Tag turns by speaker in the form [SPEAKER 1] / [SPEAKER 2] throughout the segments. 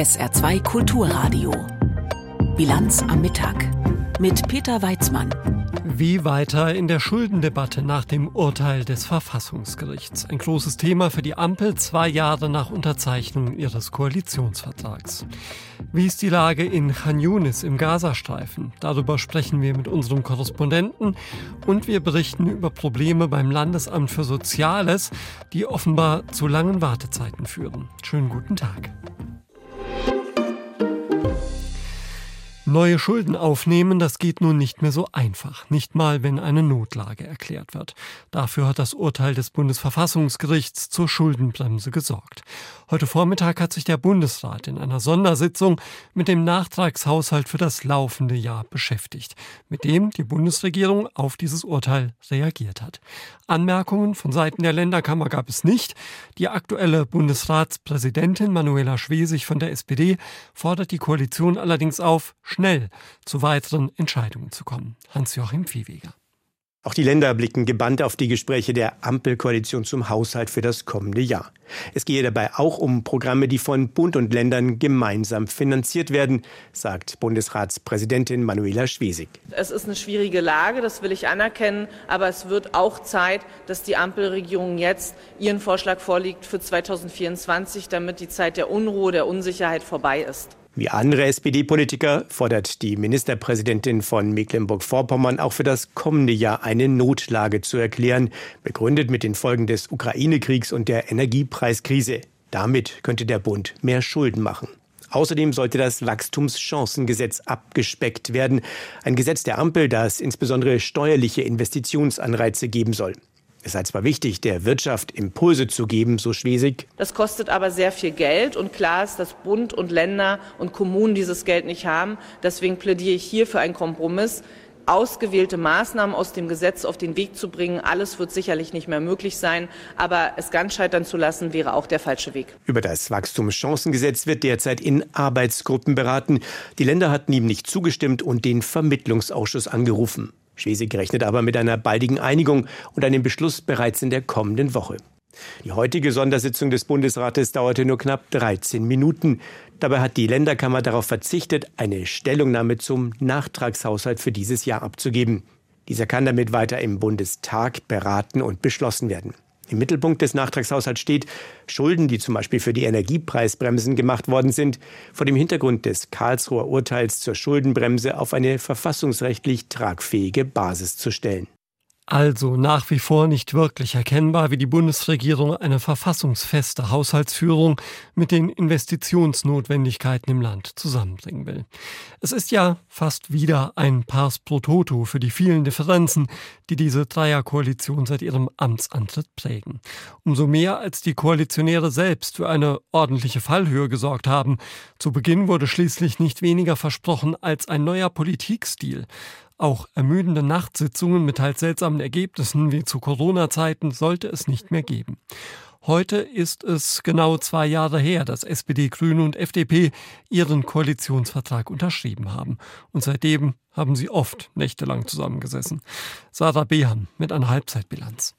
[SPEAKER 1] SR2 Kulturradio. Bilanz am Mittag mit Peter Weizmann.
[SPEAKER 2] Wie weiter in der Schuldendebatte nach dem Urteil des Verfassungsgerichts? Ein großes Thema für die Ampel zwei Jahre nach Unterzeichnung ihres Koalitionsvertrags. Wie ist die Lage in Khan Yunis im Gazastreifen? Darüber sprechen wir mit unserem Korrespondenten und wir berichten über Probleme beim Landesamt für Soziales, die offenbar zu langen Wartezeiten führen. Schönen guten Tag. Neue Schulden aufnehmen, das geht nun nicht mehr so einfach, nicht mal wenn eine Notlage erklärt wird. Dafür hat das Urteil des Bundesverfassungsgerichts zur Schuldenbremse gesorgt. Heute Vormittag hat sich der Bundesrat in einer Sondersitzung mit dem Nachtragshaushalt für das laufende Jahr beschäftigt, mit dem die Bundesregierung auf dieses Urteil reagiert hat. Anmerkungen von Seiten der Länderkammer gab es nicht. Die aktuelle Bundesratspräsidentin Manuela Schwesig von der SPD fordert die Koalition allerdings auf, schnell zu weiteren Entscheidungen zu kommen. Hans-Joachim Viehweger.
[SPEAKER 3] Auch die Länder blicken gebannt auf die Gespräche der Ampelkoalition zum Haushalt für das kommende Jahr. Es gehe dabei auch um Programme, die von Bund und Ländern gemeinsam finanziert werden, sagt Bundesratspräsidentin Manuela Schwesig.
[SPEAKER 4] Es ist eine schwierige Lage, das will ich anerkennen, aber es wird auch Zeit, dass die Ampelregierung jetzt ihren Vorschlag vorlegt für 2024, damit die Zeit der Unruhe, der Unsicherheit vorbei ist.
[SPEAKER 3] Wie andere SPD-Politiker fordert die Ministerpräsidentin von Mecklenburg-Vorpommern auch für das kommende Jahr eine Notlage zu erklären, begründet mit den Folgen des Ukraine-Kriegs und der Energiepreiskrise. Damit könnte der Bund mehr Schulden machen. Außerdem sollte das Wachstumschancengesetz abgespeckt werden, ein Gesetz der Ampel, das insbesondere steuerliche Investitionsanreize geben soll. Es sei zwar wichtig, der Wirtschaft Impulse zu geben, so Schwesig.
[SPEAKER 4] Das kostet aber sehr viel Geld und klar ist, dass Bund und Länder und Kommunen dieses Geld nicht haben. Deswegen plädiere ich hier für einen Kompromiss ausgewählte Maßnahmen aus dem Gesetz auf den Weg zu bringen. Alles wird sicherlich nicht mehr möglich sein, aber es ganz scheitern zu lassen, wäre auch der falsche Weg.
[SPEAKER 3] Über das Wachstumschancengesetz wird derzeit in Arbeitsgruppen beraten. Die Länder hatten ihm nicht zugestimmt und den Vermittlungsausschuss angerufen. Schwesig rechnet aber mit einer baldigen Einigung und einem Beschluss bereits in der kommenden Woche. Die heutige Sondersitzung des Bundesrates dauerte nur knapp 13 Minuten. Dabei hat die Länderkammer darauf verzichtet, eine Stellungnahme zum Nachtragshaushalt für dieses Jahr abzugeben. Dieser kann damit weiter im Bundestag beraten und beschlossen werden. Im Mittelpunkt des Nachtragshaushalts steht Schulden, die zum Beispiel für die Energiepreisbremsen gemacht worden sind, vor dem Hintergrund des Karlsruher Urteils zur Schuldenbremse auf eine verfassungsrechtlich tragfähige Basis zu stellen.
[SPEAKER 2] Also nach wie vor nicht wirklich erkennbar, wie die Bundesregierung eine verfassungsfeste Haushaltsführung mit den Investitionsnotwendigkeiten im Land zusammenbringen will. Es ist ja fast wieder ein Pars pro Toto für die vielen Differenzen, die diese Dreierkoalition seit ihrem Amtsantritt prägen. Umso mehr als die Koalitionäre selbst für eine ordentliche Fallhöhe gesorgt haben. Zu Beginn wurde schließlich nicht weniger versprochen als ein neuer Politikstil. Auch ermüdende Nachtsitzungen mit teils seltsamen Ergebnissen wie zu Corona-Zeiten sollte es nicht mehr geben. Heute ist es genau zwei Jahre her, dass SPD, Grüne und FDP ihren Koalitionsvertrag unterschrieben haben. Und seitdem haben sie oft nächtelang zusammengesessen. Sarah Behan mit einer Halbzeitbilanz.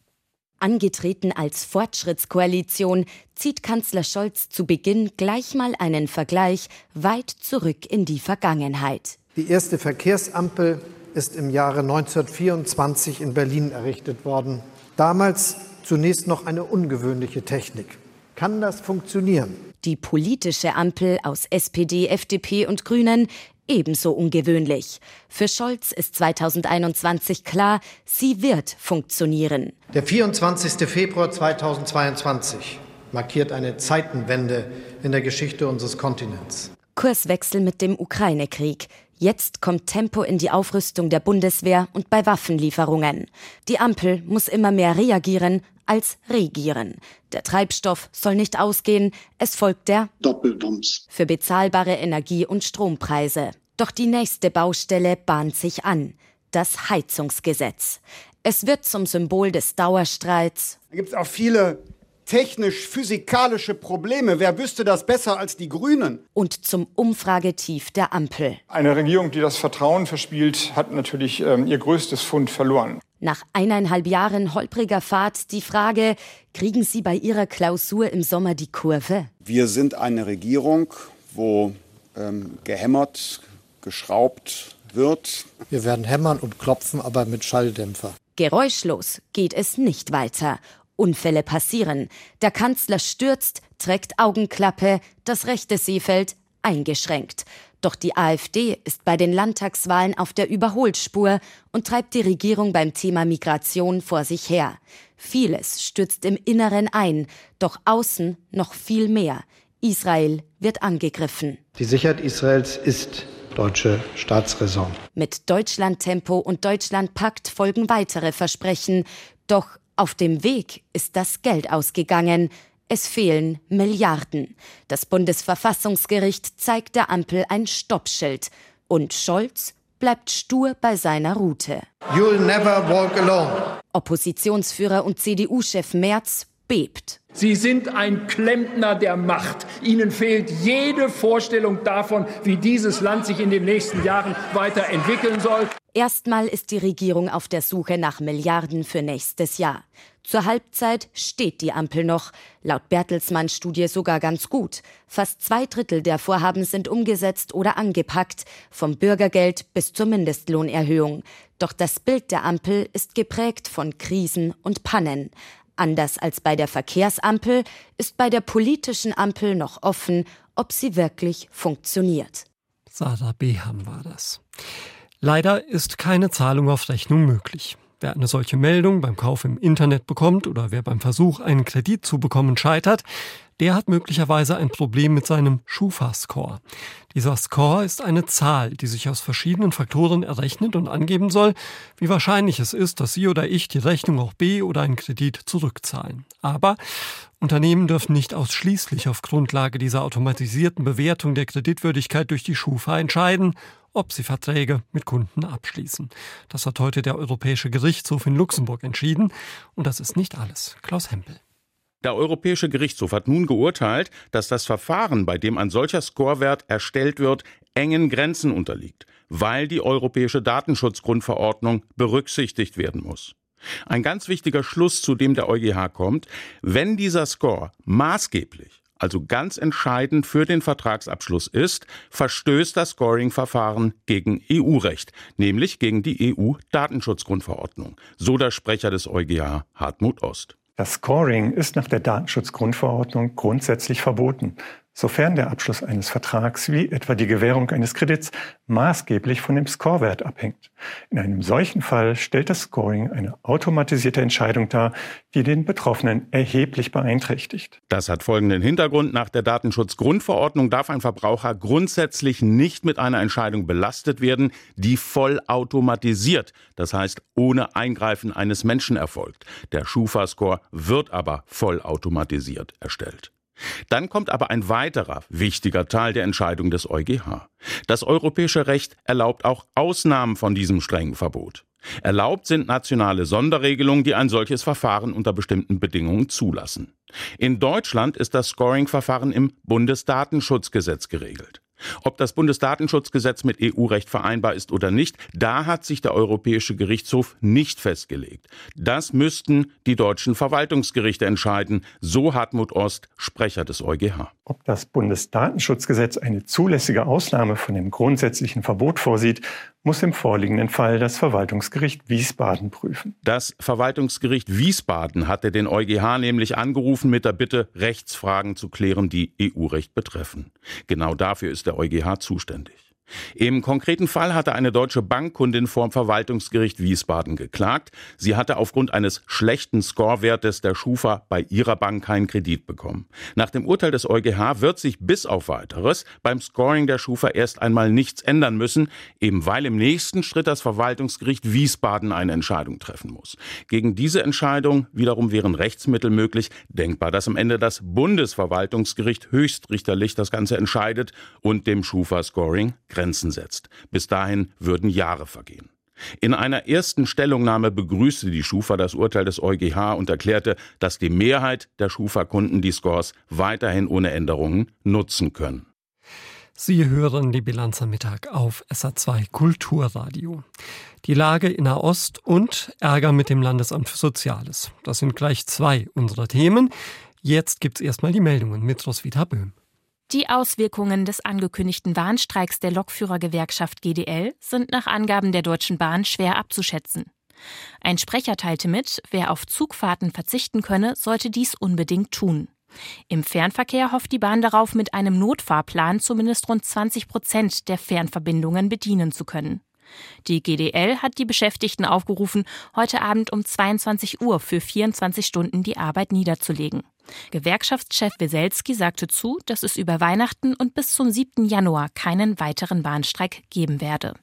[SPEAKER 5] Angetreten als Fortschrittskoalition zieht Kanzler Scholz zu Beginn gleich mal einen Vergleich weit zurück in die Vergangenheit.
[SPEAKER 6] Die erste Verkehrsampel ist im Jahre 1924 in Berlin errichtet worden. Damals zunächst noch eine ungewöhnliche Technik. Kann das funktionieren?
[SPEAKER 5] Die politische Ampel aus SPD, FDP und Grünen ebenso ungewöhnlich. Für Scholz ist 2021 klar, sie wird funktionieren.
[SPEAKER 6] Der 24. Februar 2022 markiert eine Zeitenwende in der Geschichte unseres Kontinents.
[SPEAKER 5] Kurswechsel mit dem Ukraine-Krieg. Jetzt kommt Tempo in die Aufrüstung der Bundeswehr und bei Waffenlieferungen. Die Ampel muss immer mehr reagieren als regieren. Der Treibstoff soll nicht ausgehen, es folgt der
[SPEAKER 7] Doppelbums
[SPEAKER 5] für bezahlbare Energie- und Strompreise. Doch die nächste Baustelle bahnt sich an. Das Heizungsgesetz. Es wird zum Symbol des Dauerstreits.
[SPEAKER 7] Da gibt es auch viele technisch-physikalische Probleme. Wer wüsste das besser als die Grünen?
[SPEAKER 5] Und zum Umfragetief der Ampel.
[SPEAKER 8] Eine Regierung, die das Vertrauen verspielt, hat natürlich ähm, ihr größtes Fund verloren.
[SPEAKER 5] Nach eineinhalb Jahren holpriger Fahrt die Frage, kriegen Sie bei Ihrer Klausur im Sommer die Kurve?
[SPEAKER 9] Wir sind eine Regierung
[SPEAKER 7] wo ähm, gehämmert, geschraubt wird.
[SPEAKER 6] Wir werden hämmern und klopfen, aber mit Schalldämpfer.
[SPEAKER 5] Geräuschlos geht es nicht weiter. Unfälle passieren. Der Kanzler stürzt, trägt Augenklappe, das rechte Seefeld eingeschränkt. Doch die AfD ist bei den Landtagswahlen auf der Überholspur und treibt die Regierung beim Thema Migration vor sich her. Vieles stürzt im Inneren ein, doch außen noch viel mehr. Israel wird angegriffen.
[SPEAKER 6] Die Sicherheit Israels ist deutsche Staatsräson.
[SPEAKER 5] Mit Deutschlandtempo und Deutschlandpakt folgen weitere Versprechen. Doch auf dem Weg ist das Geld ausgegangen. Es fehlen Milliarden. Das Bundesverfassungsgericht zeigt der Ampel ein Stoppschild. Und Scholz bleibt stur bei seiner Route.
[SPEAKER 6] You'll never walk alone.
[SPEAKER 5] Oppositionsführer und CDU-Chef Merz bebt.
[SPEAKER 9] Sie sind ein Klempner der Macht. Ihnen fehlt jede Vorstellung davon, wie dieses Land sich in den nächsten Jahren weiterentwickeln soll.
[SPEAKER 5] Erstmal ist die Regierung auf der Suche nach Milliarden für nächstes Jahr. Zur Halbzeit steht die Ampel noch, laut Bertelsmann Studie sogar ganz gut. Fast zwei Drittel der Vorhaben sind umgesetzt oder angepackt, vom Bürgergeld bis zur Mindestlohnerhöhung. Doch das Bild der Ampel ist geprägt von Krisen und Pannen. Anders als bei der Verkehrsampel ist bei der politischen Ampel noch offen, ob sie wirklich funktioniert.
[SPEAKER 2] Sarah Beham war das. Leider ist keine Zahlung auf Rechnung möglich. Wer eine solche Meldung beim Kauf im Internet bekommt oder wer beim Versuch, einen Kredit zu bekommen, scheitert, der hat möglicherweise ein Problem mit seinem Schufa-Score. Dieser Score ist eine Zahl, die sich aus verschiedenen Faktoren errechnet und angeben soll, wie wahrscheinlich es ist, dass Sie oder ich die Rechnung auch B oder einen Kredit zurückzahlen. Aber Unternehmen dürfen nicht ausschließlich auf Grundlage dieser automatisierten Bewertung der Kreditwürdigkeit durch die Schufa entscheiden, ob sie Verträge mit Kunden abschließen. Das hat heute der Europäische Gerichtshof in Luxemburg entschieden. Und das ist nicht alles. Klaus Hempel.
[SPEAKER 10] Der Europäische Gerichtshof hat nun geurteilt, dass das Verfahren, bei dem ein solcher Scorewert erstellt wird, engen Grenzen unterliegt, weil die Europäische Datenschutzgrundverordnung berücksichtigt werden muss. Ein ganz wichtiger Schluss, zu dem der EuGH kommt, wenn dieser Score maßgeblich, also ganz entscheidend für den Vertragsabschluss ist, verstößt das Scoring-Verfahren gegen EU-Recht, nämlich gegen die EU-Datenschutzgrundverordnung, so der Sprecher des EuGH Hartmut Ost.
[SPEAKER 11] Das Scoring ist nach der Datenschutzgrundverordnung grundsätzlich verboten sofern der Abschluss eines Vertrags wie etwa die Gewährung eines Kredits maßgeblich von dem Scorewert abhängt. In einem solchen Fall stellt das Scoring eine automatisierte Entscheidung dar, die den Betroffenen erheblich beeinträchtigt.
[SPEAKER 10] Das hat folgenden Hintergrund. Nach der Datenschutzgrundverordnung darf ein Verbraucher grundsätzlich nicht mit einer Entscheidung belastet werden, die voll automatisiert, das heißt ohne Eingreifen eines Menschen erfolgt. Der Schufa-Score wird aber voll automatisiert erstellt. Dann kommt aber ein weiterer wichtiger Teil der Entscheidung des EuGH. Das europäische Recht erlaubt auch Ausnahmen von diesem strengen Verbot. Erlaubt sind nationale Sonderregelungen, die ein solches Verfahren unter bestimmten Bedingungen zulassen. In Deutschland ist das Scoring-Verfahren im Bundesdatenschutzgesetz geregelt. Ob das Bundesdatenschutzgesetz mit EU-Recht vereinbar ist oder nicht, da hat sich der Europäische Gerichtshof nicht festgelegt. Das müssten die deutschen Verwaltungsgerichte entscheiden, so Hartmut Ost, Sprecher des EuGH.
[SPEAKER 11] Ob das Bundesdatenschutzgesetz eine zulässige Ausnahme von dem grundsätzlichen Verbot vorsieht, muss im vorliegenden Fall das Verwaltungsgericht Wiesbaden prüfen.
[SPEAKER 10] Das Verwaltungsgericht Wiesbaden hatte den EuGH nämlich angerufen mit der Bitte, Rechtsfragen zu klären, die EU-Recht betreffen. Genau dafür ist der EuGH zuständig. Im konkreten Fall hatte eine deutsche Bankkundin vorm Verwaltungsgericht Wiesbaden geklagt. Sie hatte aufgrund eines schlechten Scorewertes der Schufa bei ihrer Bank keinen Kredit bekommen. Nach dem Urteil des EuGH wird sich bis auf weiteres beim Scoring der Schufa erst einmal nichts ändern müssen, eben weil im nächsten Schritt das Verwaltungsgericht Wiesbaden eine Entscheidung treffen muss. Gegen diese Entscheidung wiederum wären Rechtsmittel möglich. Denkbar, dass am Ende das Bundesverwaltungsgericht höchstrichterlich das Ganze entscheidet und dem Schufa-Scoring Grenzen setzt. Bis dahin würden Jahre vergehen. In einer ersten Stellungnahme begrüßte die Schufa das Urteil des EuGH und erklärte, dass die Mehrheit der Schufa-Kunden die Scores weiterhin ohne Änderungen nutzen können.
[SPEAKER 2] Sie hören die Bilanz am Mittag auf SA2 Kulturradio. Die Lage in Nahost und Ärger mit dem Landesamt für Soziales. Das sind gleich zwei unserer Themen. Jetzt gibt's erstmal die Meldungen mit Roswitha Böhm.
[SPEAKER 12] Die Auswirkungen des angekündigten Warnstreiks der Lokführergewerkschaft GDL sind nach Angaben der Deutschen Bahn schwer abzuschätzen. Ein Sprecher teilte mit, wer auf Zugfahrten verzichten könne, sollte dies unbedingt tun. Im Fernverkehr hofft die Bahn darauf, mit einem Notfahrplan zumindest rund 20 Prozent der Fernverbindungen bedienen zu können. Die GDL hat die Beschäftigten aufgerufen, heute Abend um 22 Uhr für 24 Stunden die Arbeit niederzulegen. Gewerkschaftschef Weselski sagte zu, dass es über Weihnachten und bis zum 7. Januar keinen weiteren Warnstreik geben werde.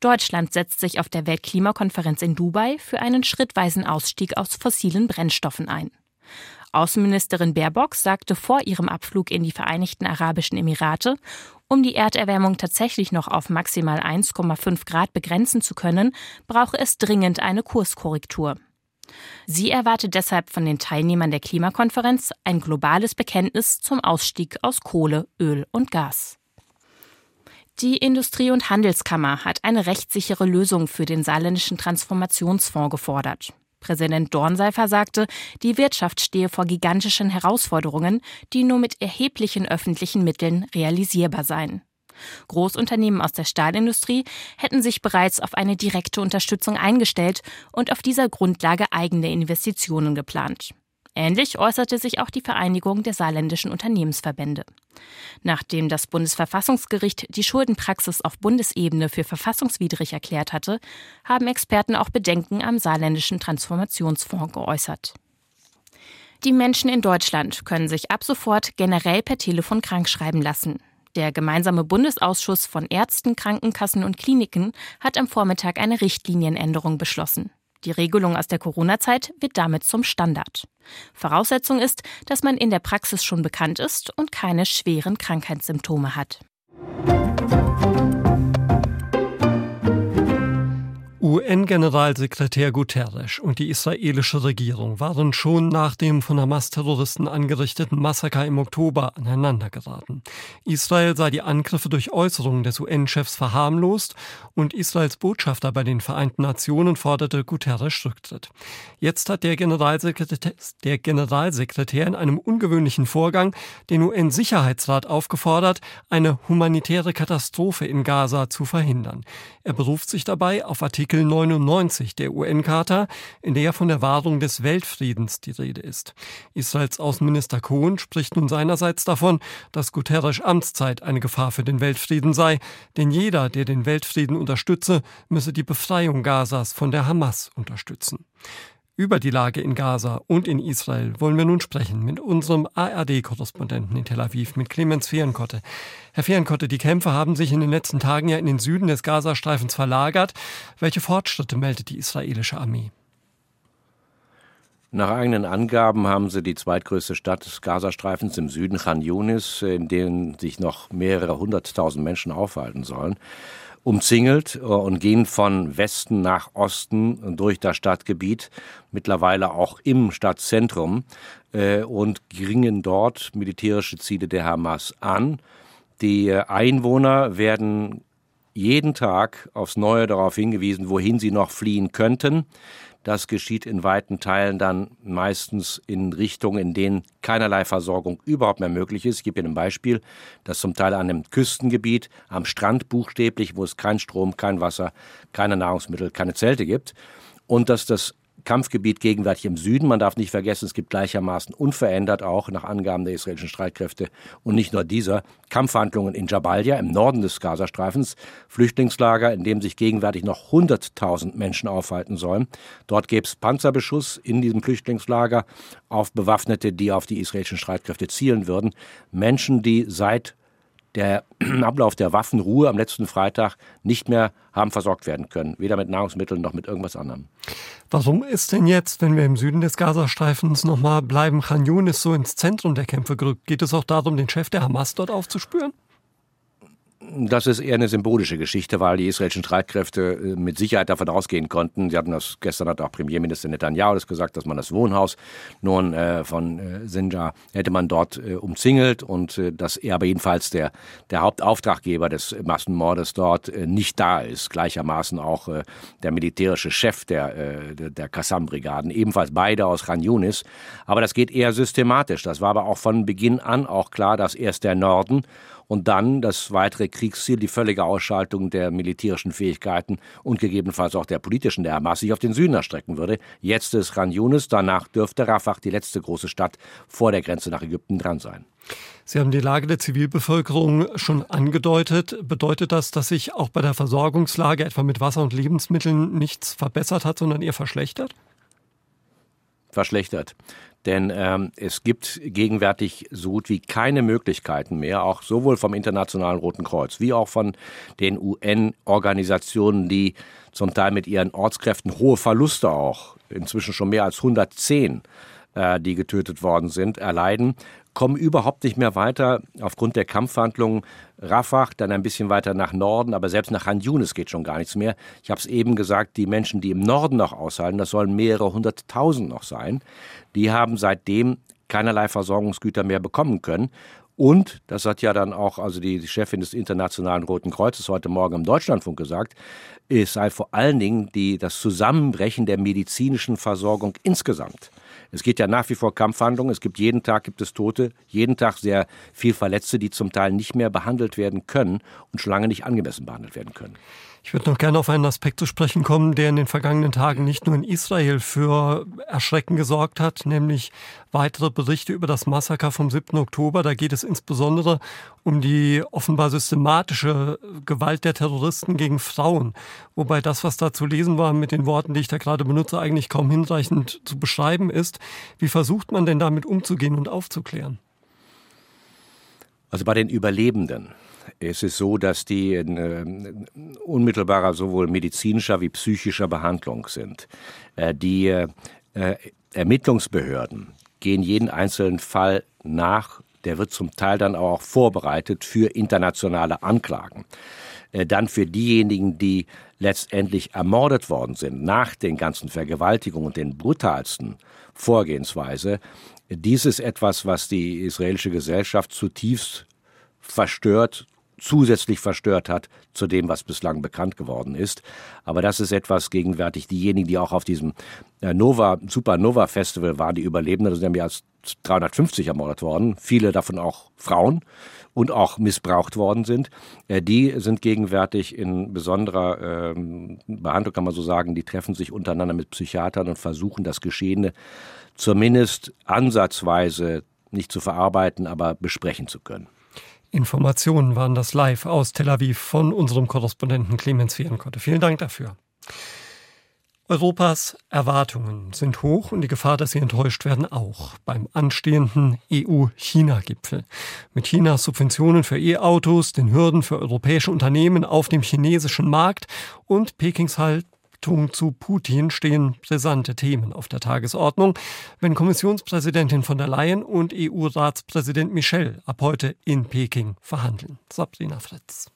[SPEAKER 12] Deutschland setzt sich auf der Weltklimakonferenz in Dubai für einen schrittweisen Ausstieg aus fossilen Brennstoffen ein. Außenministerin Baerbock sagte vor ihrem Abflug in die Vereinigten Arabischen Emirate, um die Erderwärmung tatsächlich noch auf maximal 1,5 Grad begrenzen zu können, brauche es dringend eine Kurskorrektur. Sie erwartet deshalb von den Teilnehmern der Klimakonferenz ein globales Bekenntnis zum Ausstieg aus Kohle, Öl und Gas. Die Industrie- und Handelskammer hat eine rechtssichere Lösung für den saarländischen Transformationsfonds gefordert. Präsident Dornseifer sagte, die Wirtschaft stehe vor gigantischen Herausforderungen, die nur mit erheblichen öffentlichen Mitteln realisierbar seien. Großunternehmen aus der Stahlindustrie hätten sich bereits auf eine direkte Unterstützung eingestellt und auf dieser Grundlage eigene Investitionen geplant. Ähnlich äußerte sich auch die Vereinigung der saarländischen Unternehmensverbände. Nachdem das Bundesverfassungsgericht die Schuldenpraxis auf Bundesebene für verfassungswidrig erklärt hatte, haben Experten auch Bedenken am saarländischen Transformationsfonds geäußert. Die Menschen in Deutschland können sich ab sofort generell per Telefon krankschreiben lassen. Der gemeinsame Bundesausschuss von Ärzten, Krankenkassen und Kliniken hat am Vormittag eine Richtlinienänderung beschlossen. Die Regelung aus der Corona-Zeit wird damit zum Standard. Voraussetzung ist, dass man in der Praxis schon bekannt ist und keine schweren Krankheitssymptome hat.
[SPEAKER 2] UN-Generalsekretär Guterres und die israelische Regierung waren schon nach dem von Hamas-Terroristen angerichteten Massaker im Oktober aneinandergeraten. Israel sei die Angriffe durch Äußerungen des UN-Chefs verharmlost und Israels Botschafter bei den Vereinten Nationen forderte Guterres Rücktritt. Jetzt hat der Generalsekretär, der Generalsekretär in einem ungewöhnlichen Vorgang den UN-Sicherheitsrat aufgefordert, eine humanitäre Katastrophe in Gaza zu verhindern. Er beruft sich dabei auf Artikel Artikel 99 der UN-Charta, in der von der Wahrung des Weltfriedens die Rede ist. Israels Außenminister Cohen spricht nun seinerseits davon, dass Guterres Amtszeit eine Gefahr für den Weltfrieden sei, denn jeder, der den Weltfrieden unterstütze, müsse die Befreiung Gazas von der Hamas unterstützen. Über die Lage in Gaza und in Israel wollen wir nun sprechen mit unserem ARD-Korrespondenten in Tel Aviv, mit Clemens Fehrenkotte. Herr Fehrenkotte, die Kämpfe haben sich in den letzten Tagen ja in den Süden des Gazastreifens verlagert. Welche Fortschritte meldet die israelische Armee?
[SPEAKER 13] Nach eigenen Angaben haben sie die zweitgrößte Stadt des Gazastreifens im Süden, Khan Yunis, in denen sich noch mehrere hunderttausend Menschen aufhalten sollen, umzingelt äh, und gehen von Westen nach Osten durch das Stadtgebiet, mittlerweile auch im Stadtzentrum äh, und geringen dort militärische Ziele der Hamas an. Die Einwohner werden jeden Tag aufs Neue darauf hingewiesen, wohin sie noch fliehen könnten. Das geschieht in weiten Teilen dann meistens in Richtungen, in denen keinerlei Versorgung überhaupt mehr möglich ist. Ich gebe Ihnen ein Beispiel, das zum Teil an einem Küstengebiet, am Strand buchstäblich, wo es kein Strom, kein Wasser, keine Nahrungsmittel, keine Zelte gibt. Und dass das Kampfgebiet gegenwärtig im Süden. Man darf nicht vergessen, es gibt gleichermaßen unverändert auch nach Angaben der israelischen Streitkräfte und nicht nur dieser Kampfhandlungen in Jabalia im Norden des Gazastreifens, Flüchtlingslager, in dem sich gegenwärtig noch 100.000 Menschen aufhalten sollen. Dort gäbe es Panzerbeschuss in diesem Flüchtlingslager auf Bewaffnete, die auf die israelischen Streitkräfte zielen würden. Menschen, die seit der Ablauf der Waffenruhe am letzten Freitag nicht mehr haben versorgt werden können, weder mit Nahrungsmitteln noch mit irgendwas anderem.
[SPEAKER 2] Warum ist denn jetzt, wenn wir im Süden des Gazastreifens nochmal bleiben, Khan Yunis so ins Zentrum der Kämpfe gerückt? Geht es auch darum, den Chef der Hamas dort aufzuspüren?
[SPEAKER 13] Das ist eher eine symbolische Geschichte, weil die israelischen Streitkräfte äh, mit Sicherheit davon ausgehen konnten. Sie hatten das gestern hat auch Premierminister Netanyahu das gesagt, dass man das Wohnhaus nun äh, von äh, Sinjar hätte man dort äh, umzingelt und äh, dass er aber jedenfalls der der Hauptauftraggeber des Massenmordes dort äh, nicht da ist. Gleichermaßen auch äh, der militärische Chef der äh, der Qassam-Brigaden, ebenfalls beide aus Khan Yunis. Aber das geht eher systematisch. Das war aber auch von Beginn an auch klar, dass erst der Norden und dann das weitere Kriegsziel, die völlige Ausschaltung der militärischen Fähigkeiten und gegebenenfalls auch der politischen der Hamas sich auf den Süden erstrecken würde. Jetzt ist Khan Yunis, danach dürfte Rafah, die letzte große Stadt vor der Grenze nach Ägypten, dran sein.
[SPEAKER 2] Sie haben die Lage der Zivilbevölkerung schon angedeutet. Bedeutet das, dass sich auch bei der Versorgungslage etwa mit Wasser und Lebensmitteln nichts verbessert hat, sondern eher verschlechtert?
[SPEAKER 13] Verschlechtert. Denn ähm, es gibt gegenwärtig so gut wie keine Möglichkeiten mehr, auch sowohl vom Internationalen Roten Kreuz wie auch von den UN-Organisationen, die zum Teil mit ihren Ortskräften hohe Verluste auch, inzwischen schon mehr als 110, äh, die getötet worden sind, erleiden, kommen überhaupt nicht mehr weiter aufgrund der Kampfhandlungen. Rafah, dann ein bisschen weiter nach Norden, aber selbst nach Han Yunis geht schon gar nichts mehr. Ich habe es eben gesagt, die Menschen, die im Norden noch aushalten, das sollen mehrere hunderttausend noch sein, die haben seitdem keinerlei Versorgungsgüter mehr bekommen können. Und, das hat ja dann auch also die Chefin des Internationalen Roten Kreuzes heute Morgen im Deutschlandfunk gesagt, es sei vor allen Dingen die, das Zusammenbrechen der medizinischen Versorgung insgesamt. Es geht ja nach wie vor Kampfhandlungen. Es gibt jeden Tag gibt es Tote, jeden Tag sehr viel Verletzte, die zum Teil nicht mehr behandelt werden können und schon lange nicht angemessen behandelt werden können.
[SPEAKER 2] Ich würde noch gerne auf einen Aspekt zu sprechen kommen, der in den vergangenen Tagen nicht nur in Israel für Erschrecken gesorgt hat, nämlich weitere Berichte über das Massaker vom 7. Oktober. Da geht es insbesondere um die offenbar systematische Gewalt der Terroristen gegen Frauen. Wobei das, was da zu lesen war mit den Worten, die ich da gerade benutze, eigentlich kaum hinreichend zu beschreiben ist. Wie versucht man denn damit umzugehen und aufzuklären?
[SPEAKER 13] Also bei den Überlebenden es ist so, dass die in äh, unmittelbarer sowohl medizinischer wie psychischer Behandlung sind. Äh, die äh, Ermittlungsbehörden gehen jeden einzelnen Fall nach. Der wird zum Teil dann auch vorbereitet für internationale Anklagen. Äh, dann für diejenigen, die letztendlich ermordet worden sind nach den ganzen Vergewaltigungen und den brutalsten Vorgehensweise. Dies ist etwas, was die israelische Gesellschaft zutiefst verstört zusätzlich verstört hat zu dem, was bislang bekannt geworden ist. Aber das ist etwas gegenwärtig. Diejenigen, die auch auf diesem äh, Nova, Supernova Festival waren, die Überlebenden, sind ja mehr als 350 ermordet worden, viele davon auch Frauen und auch missbraucht worden sind, äh, die sind gegenwärtig in besonderer ähm, Behandlung, kann man so sagen, die treffen sich untereinander mit Psychiatern und versuchen das Geschehene zumindest ansatzweise nicht zu verarbeiten, aber besprechen zu können.
[SPEAKER 2] Informationen waren das live aus Tel Aviv von unserem Korrespondenten Clemens Fehrenkotte. Vielen Dank dafür. Europas Erwartungen sind hoch und die Gefahr, dass sie enttäuscht werden, auch beim anstehenden EU-China-Gipfel. Mit Chinas Subventionen für E-Autos, den Hürden für europäische Unternehmen auf dem chinesischen Markt und Pekings Halt Haltung zu Putin stehen brisante Themen auf der Tagesordnung, wenn Kommissionspräsidentin von der Leyen und EU-Ratspräsident Michel ab heute in Peking verhandeln. Sabrina Fritz.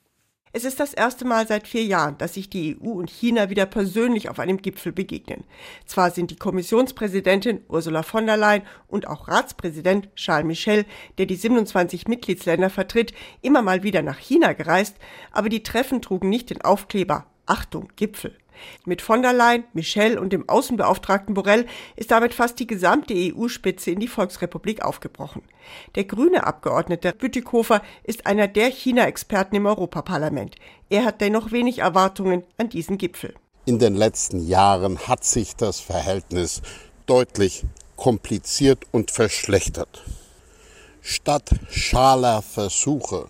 [SPEAKER 14] Es ist das erste Mal seit vier Jahren, dass sich die EU und China wieder persönlich auf einem Gipfel begegnen. Zwar sind die Kommissionspräsidentin Ursula von der Leyen und auch Ratspräsident Charles Michel, der die 27 Mitgliedsländer vertritt, immer mal wieder nach China gereist, aber die Treffen trugen nicht den Aufkleber Achtung, Gipfel. Mit von der Leyen, Michel und dem Außenbeauftragten Borrell ist damit fast die gesamte EU-Spitze in die Volksrepublik aufgebrochen. Der grüne Abgeordnete Bütikofer ist einer der China-Experten im Europaparlament. Er hat dennoch wenig Erwartungen an diesen Gipfel.
[SPEAKER 15] In den letzten Jahren hat sich das Verhältnis deutlich kompliziert und verschlechtert. Statt schaler Versuche,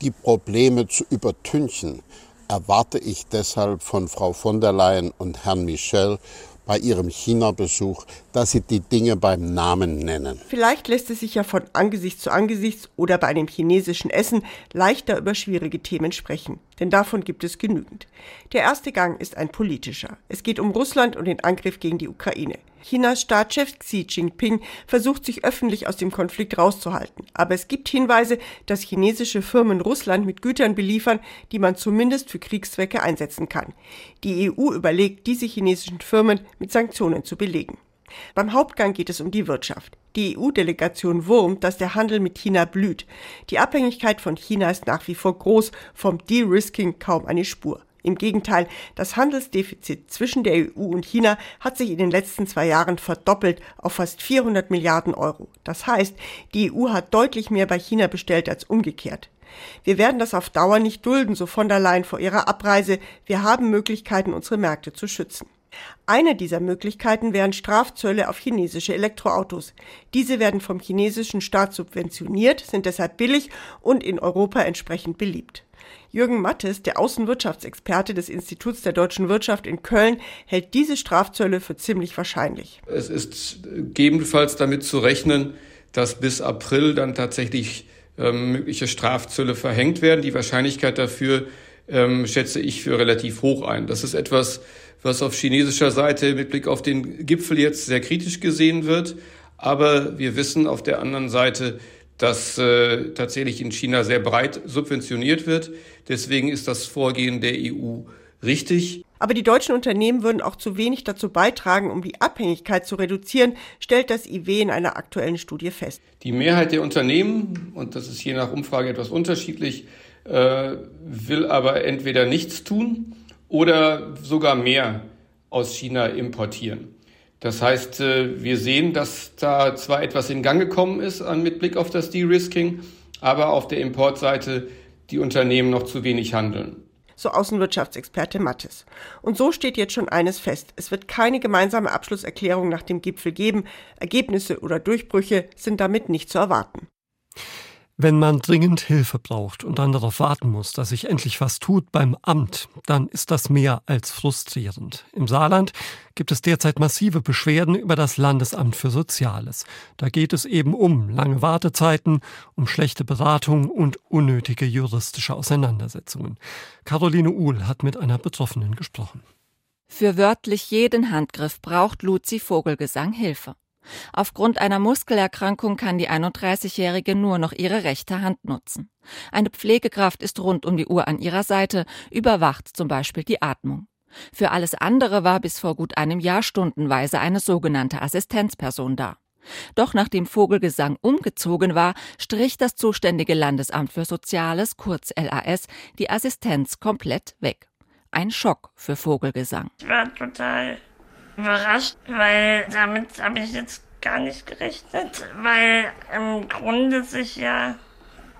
[SPEAKER 15] die Probleme zu übertünchen, erwarte ich deshalb von Frau von der Leyen und Herrn Michel bei ihrem China-Besuch, dass sie die Dinge beim Namen nennen.
[SPEAKER 14] Vielleicht lässt es sich ja von Angesicht zu Angesicht oder bei einem chinesischen Essen leichter über schwierige Themen sprechen, denn davon gibt es genügend. Der erste Gang ist ein politischer. Es geht um Russland und den Angriff gegen die Ukraine. Chinas Staatschef Xi Jinping versucht sich öffentlich aus dem Konflikt rauszuhalten. Aber es gibt Hinweise, dass chinesische Firmen Russland mit Gütern beliefern, die man zumindest für Kriegszwecke einsetzen kann. Die EU überlegt, diese chinesischen Firmen mit Sanktionen zu belegen. Beim Hauptgang geht es um die Wirtschaft. Die EU-Delegation wurmt, dass der Handel mit China blüht. Die Abhängigkeit von China ist nach wie vor groß, vom De-Risking kaum eine Spur. Im Gegenteil, das Handelsdefizit zwischen der EU und China hat sich in den letzten zwei Jahren verdoppelt auf fast 400 Milliarden Euro. Das heißt, die EU hat deutlich mehr bei China bestellt als umgekehrt. Wir werden das auf Dauer nicht dulden, so von der Leyen vor ihrer Abreise. Wir haben Möglichkeiten, unsere Märkte zu schützen. Eine dieser Möglichkeiten wären Strafzölle auf chinesische Elektroautos. Diese werden vom chinesischen Staat subventioniert, sind deshalb billig und in Europa entsprechend beliebt. Jürgen Mattes, der Außenwirtschaftsexperte des Instituts der deutschen Wirtschaft in Köln, hält diese Strafzölle für ziemlich wahrscheinlich.
[SPEAKER 16] Es ist gegebenenfalls damit zu rechnen, dass bis April dann tatsächlich ähm, mögliche Strafzölle verhängt werden. Die Wahrscheinlichkeit dafür ähm, schätze ich für relativ hoch ein. Das ist etwas, was auf chinesischer Seite mit Blick auf den Gipfel jetzt sehr kritisch gesehen wird. Aber wir wissen auf der anderen Seite, dass äh, tatsächlich in China sehr breit subventioniert wird. Deswegen ist das Vorgehen der EU richtig.
[SPEAKER 14] Aber die deutschen Unternehmen würden auch zu wenig dazu beitragen, um die Abhängigkeit zu reduzieren, stellt das IW in einer aktuellen Studie fest.
[SPEAKER 16] Die Mehrheit der Unternehmen, und das ist je nach Umfrage etwas unterschiedlich, äh, will aber entweder nichts tun oder sogar mehr aus China importieren. Das heißt, äh, wir sehen, dass da zwar etwas in Gang gekommen ist mit Blick auf das De-Risking, aber auf der Importseite die Unternehmen noch zu wenig handeln.
[SPEAKER 14] So Außenwirtschaftsexperte Mattes. Und so steht jetzt schon eines fest. Es wird keine gemeinsame Abschlusserklärung nach dem Gipfel geben. Ergebnisse oder Durchbrüche sind damit nicht zu erwarten.
[SPEAKER 2] Wenn man dringend Hilfe braucht und dann darauf warten muss, dass sich endlich was tut beim Amt, dann ist das mehr als frustrierend. Im Saarland gibt es derzeit massive Beschwerden über das Landesamt für Soziales. Da geht es eben um lange Wartezeiten, um schlechte Beratung und unnötige juristische Auseinandersetzungen. Caroline Uhl hat mit einer Betroffenen gesprochen.
[SPEAKER 17] Für wörtlich jeden Handgriff braucht Luzi Vogelgesang Hilfe. Aufgrund einer Muskelerkrankung kann die 31-Jährige nur noch ihre rechte Hand nutzen. Eine Pflegekraft ist rund um die Uhr an ihrer Seite, überwacht zum Beispiel die Atmung. Für alles andere war bis vor gut einem Jahr stundenweise eine sogenannte Assistenzperson da. Doch nachdem Vogelgesang umgezogen war, strich das zuständige Landesamt für Soziales, kurz LAS, die Assistenz komplett weg. Ein Schock für Vogelgesang.
[SPEAKER 18] Ich war total überrascht, weil damit habe ich jetzt gar nicht gerechnet, weil im Grunde sich ja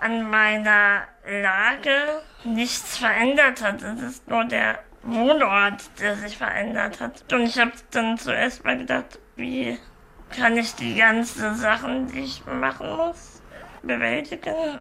[SPEAKER 18] an meiner Lage nichts verändert hat. Es ist nur der Wohnort, der sich verändert hat. Und ich habe dann zuerst mal gedacht, wie kann ich die ganzen Sachen, die ich machen muss.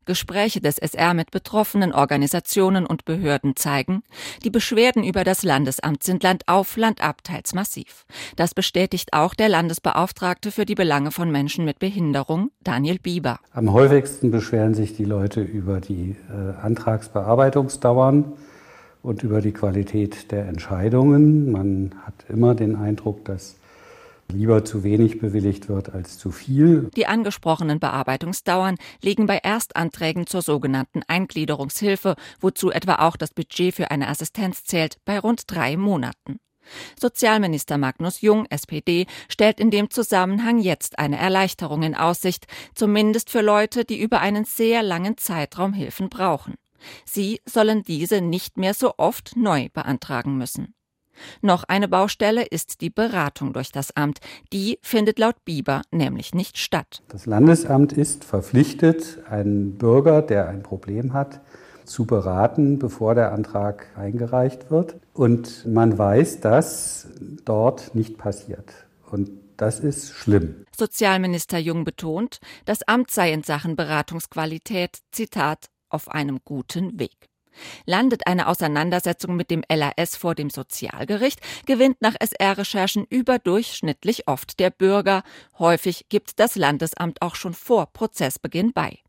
[SPEAKER 17] Gespräche des SR mit betroffenen Organisationen und Behörden zeigen, die Beschwerden über das Landesamt sind Land auf, Land ab teils massiv. Das bestätigt auch der Landesbeauftragte für die Belange von Menschen mit Behinderung, Daniel Bieber.
[SPEAKER 19] Am häufigsten beschweren sich die Leute über die äh, Antragsbearbeitungsdauern und über die Qualität der Entscheidungen. Man hat immer den Eindruck, dass lieber zu wenig bewilligt wird als zu viel.
[SPEAKER 17] Die angesprochenen Bearbeitungsdauern liegen bei Erstanträgen zur sogenannten Eingliederungshilfe, wozu etwa auch das Budget für eine Assistenz zählt, bei rund drei Monaten. Sozialminister Magnus Jung, SPD, stellt in dem Zusammenhang jetzt eine Erleichterung in Aussicht, zumindest für Leute, die über einen sehr langen Zeitraum Hilfen brauchen. Sie sollen diese nicht mehr so oft neu beantragen müssen. Noch eine Baustelle ist die Beratung durch das Amt. Die findet laut Bieber nämlich nicht statt.
[SPEAKER 19] Das Landesamt ist verpflichtet, einen Bürger, der ein Problem hat, zu beraten, bevor der Antrag eingereicht wird. Und man weiß, dass dort nicht passiert. Und das ist schlimm.
[SPEAKER 17] Sozialminister Jung betont, das Amt sei in Sachen Beratungsqualität, Zitat, auf einem guten Weg. Landet eine Auseinandersetzung mit dem LAS vor dem Sozialgericht, gewinnt nach SR-Recherchen überdurchschnittlich oft der Bürger. Häufig gibt das Landesamt auch schon vor Prozessbeginn bei.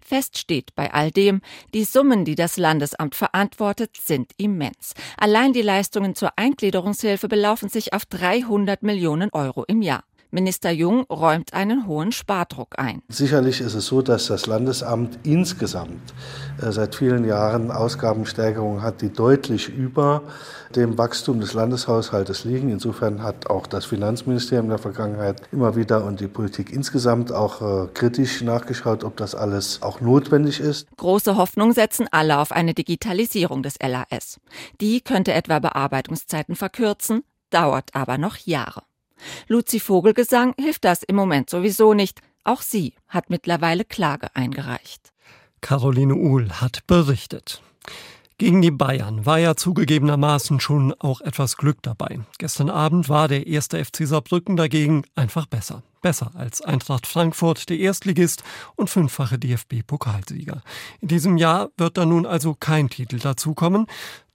[SPEAKER 17] Fest steht bei all dem, die Summen, die das Landesamt verantwortet, sind immens. Allein die Leistungen zur Eingliederungshilfe belaufen sich auf 300 Millionen Euro im Jahr. Minister Jung räumt einen hohen Spardruck ein.
[SPEAKER 20] Sicherlich ist es so, dass das Landesamt insgesamt äh, seit vielen Jahren Ausgabensteigerungen hat, die deutlich über dem Wachstum des Landeshaushaltes liegen. Insofern hat auch das Finanzministerium in der Vergangenheit immer wieder und die Politik insgesamt auch äh, kritisch nachgeschaut, ob das alles auch notwendig ist.
[SPEAKER 17] Große Hoffnung setzen alle auf eine Digitalisierung des LAS. Die könnte etwa Bearbeitungszeiten verkürzen, dauert aber noch Jahre. Luzi Vogelgesang hilft das im Moment sowieso nicht. Auch sie hat mittlerweile Klage eingereicht.
[SPEAKER 2] Caroline Uhl hat berichtet. Gegen die Bayern war ja zugegebenermaßen schon auch etwas Glück dabei. Gestern Abend war der erste FC Saarbrücken dagegen einfach besser. Besser als Eintracht Frankfurt, der Erstligist und fünffache DFB-Pokalsieger. In diesem Jahr wird da nun also kein Titel dazukommen.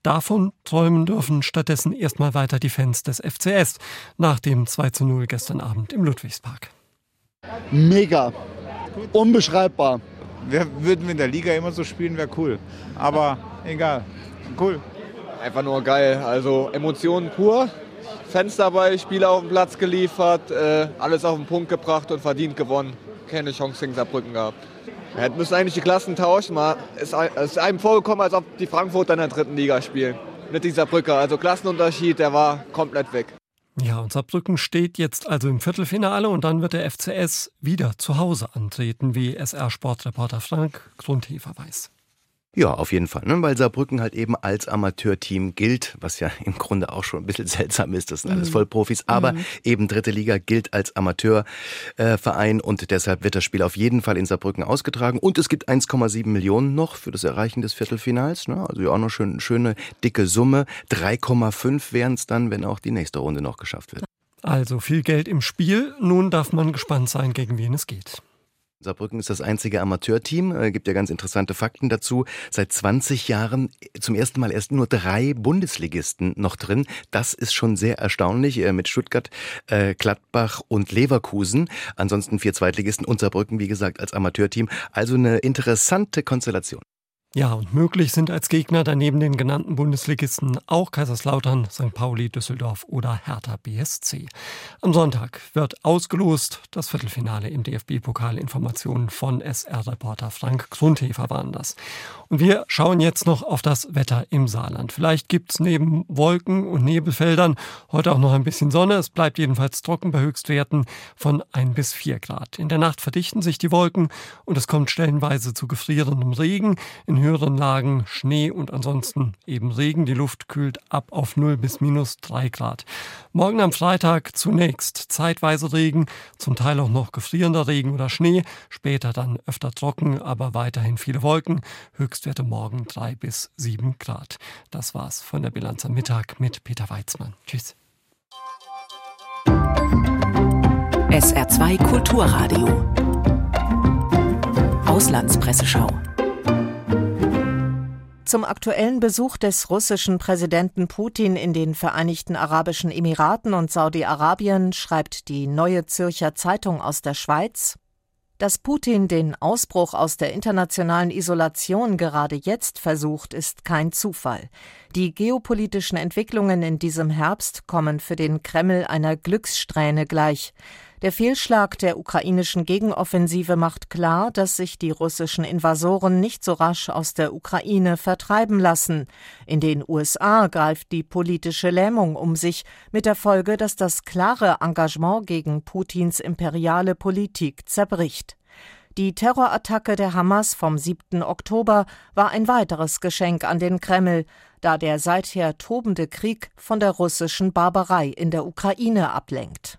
[SPEAKER 2] Davon träumen dürfen stattdessen erstmal weiter die Fans des FCS nach dem 2 zu 0 gestern Abend im Ludwigspark.
[SPEAKER 21] Mega. Unbeschreibbar.
[SPEAKER 22] Wir würden wir in der Liga immer so spielen, wäre cool. Aber egal. Cool.
[SPEAKER 23] Einfach nur geil. Also Emotionen pur. Fans dabei, Spieler auf den Platz geliefert, äh, alles auf den Punkt gebracht und verdient gewonnen. Keine Chance gegen Saarbrücken gehabt. Hätten müssen eigentlich die Klassen tauschen. Es ist einem vorgekommen, als ob die Frankfurter in der dritten Liga spielen. Mit dieser Brücke. Also Klassenunterschied, der war komplett weg.
[SPEAKER 2] Ja, und Saarbrücken steht jetzt also im Viertelfinale und dann wird der FCS wieder zu Hause antreten, wie SR-Sportreporter Frank Grundhefer weiß.
[SPEAKER 24] Ja, auf jeden Fall, ne? weil Saarbrücken halt eben als Amateurteam gilt, was ja im Grunde auch schon ein bisschen seltsam ist, das sind alles mhm. Vollprofis, aber mhm. eben dritte Liga gilt als Amateurverein äh, und deshalb wird das Spiel auf jeden Fall in Saarbrücken ausgetragen und es gibt 1,7 Millionen noch für das Erreichen des Viertelfinals, ne? also ja auch noch schön, schöne dicke Summe, 3,5 wären es dann, wenn auch die nächste Runde noch geschafft wird.
[SPEAKER 2] Also viel Geld im Spiel, nun darf man gespannt sein, gegen wen es geht.
[SPEAKER 24] Saarbrücken ist das einzige Amateurteam, äh, gibt ja ganz interessante Fakten dazu. Seit 20 Jahren äh, zum ersten Mal erst nur drei Bundesligisten noch drin. Das ist schon sehr erstaunlich äh, mit Stuttgart, äh, Gladbach und Leverkusen. Ansonsten vier Zweitligisten und Saarbrücken, wie gesagt, als Amateurteam. Also eine interessante Konstellation.
[SPEAKER 2] Ja, und möglich sind als Gegner daneben den genannten Bundesligisten auch Kaiserslautern, St. Pauli, Düsseldorf oder Hertha BSC. Am Sonntag wird ausgelost das Viertelfinale im DFB-Pokal. Informationen von SR-Reporter Frank Grundhefer waren das. Und wir schauen jetzt noch auf das Wetter im Saarland. Vielleicht gibt's neben Wolken und Nebelfeldern heute auch noch ein bisschen Sonne. Es bleibt jedenfalls trocken bei Höchstwerten von ein bis vier Grad. In der Nacht verdichten sich die Wolken und es kommt stellenweise zu gefrierendem Regen. In höheren Lagen Schnee und ansonsten eben Regen. Die Luft kühlt ab auf 0 bis minus 3 Grad. Morgen am Freitag zunächst zeitweise Regen, zum Teil auch noch gefrierender Regen oder Schnee, später dann öfter trocken, aber weiterhin viele Wolken. Höchstwerte morgen 3 bis 7 Grad. Das war's von der Bilanz am Mittag mit Peter Weizmann. Tschüss.
[SPEAKER 1] SR2 Kulturradio. Auslandspresseschau.
[SPEAKER 25] Zum aktuellen Besuch des russischen Präsidenten Putin in den Vereinigten Arabischen Emiraten und Saudi-Arabien schreibt die Neue Zürcher Zeitung aus der Schweiz, dass Putin den Ausbruch aus der internationalen Isolation gerade jetzt versucht, ist kein Zufall. Die geopolitischen Entwicklungen in diesem Herbst kommen für den Kreml einer Glückssträhne gleich. Der Fehlschlag der ukrainischen Gegenoffensive macht klar, dass sich die russischen Invasoren nicht so rasch aus der Ukraine vertreiben lassen. In den USA greift die politische Lähmung um sich, mit der Folge, dass das klare Engagement gegen Putins imperiale Politik zerbricht. Die Terrorattacke der Hamas vom 7. Oktober war ein weiteres Geschenk an den Kreml, da der seither tobende Krieg von der russischen Barbarei in der Ukraine ablenkt.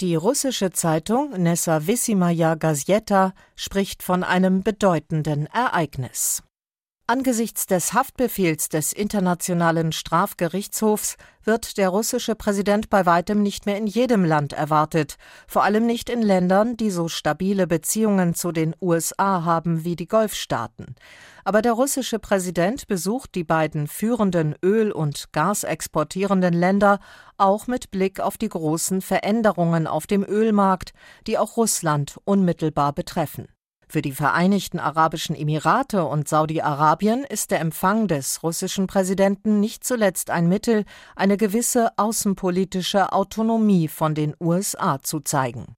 [SPEAKER 25] Die russische Zeitung Nessavissimaya Gazeta spricht von einem bedeutenden Ereignis. Angesichts des Haftbefehls des Internationalen Strafgerichtshofs wird der russische Präsident bei weitem nicht mehr in jedem Land erwartet, vor allem nicht in Ländern, die so stabile Beziehungen zu den USA haben wie die Golfstaaten. Aber der russische Präsident besucht die beiden führenden Öl- und Gasexportierenden Länder auch mit Blick auf die großen Veränderungen auf dem Ölmarkt, die auch Russland unmittelbar betreffen. Für die Vereinigten Arabischen Emirate und Saudi-Arabien ist der Empfang des russischen Präsidenten nicht zuletzt ein Mittel, eine gewisse außenpolitische Autonomie von den USA zu zeigen.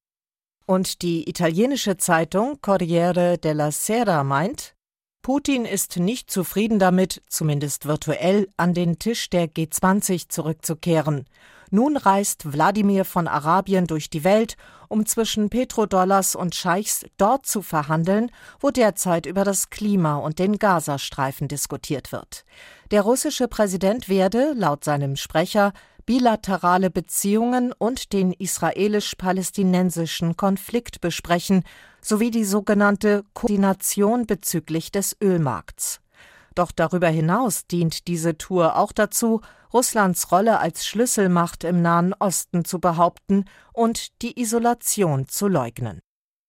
[SPEAKER 25] Und die italienische Zeitung Corriere della Sera meint, Putin ist nicht zufrieden damit, zumindest virtuell, an den Tisch der G20 zurückzukehren. Nun reist Wladimir von Arabien durch die Welt, um zwischen Petrodollars und Scheichs dort zu verhandeln, wo derzeit über das Klima und den Gazastreifen diskutiert wird. Der russische Präsident werde, laut seinem Sprecher, bilaterale Beziehungen und den israelisch-palästinensischen Konflikt besprechen, sowie die sogenannte Koordination bezüglich des Ölmarkts. Doch darüber hinaus dient diese Tour auch dazu, Russlands Rolle als Schlüsselmacht im Nahen Osten zu behaupten und die Isolation zu leugnen.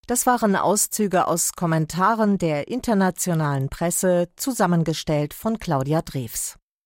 [SPEAKER 25] Das waren Auszüge aus Kommentaren der internationalen Presse, zusammengestellt von Claudia Drews.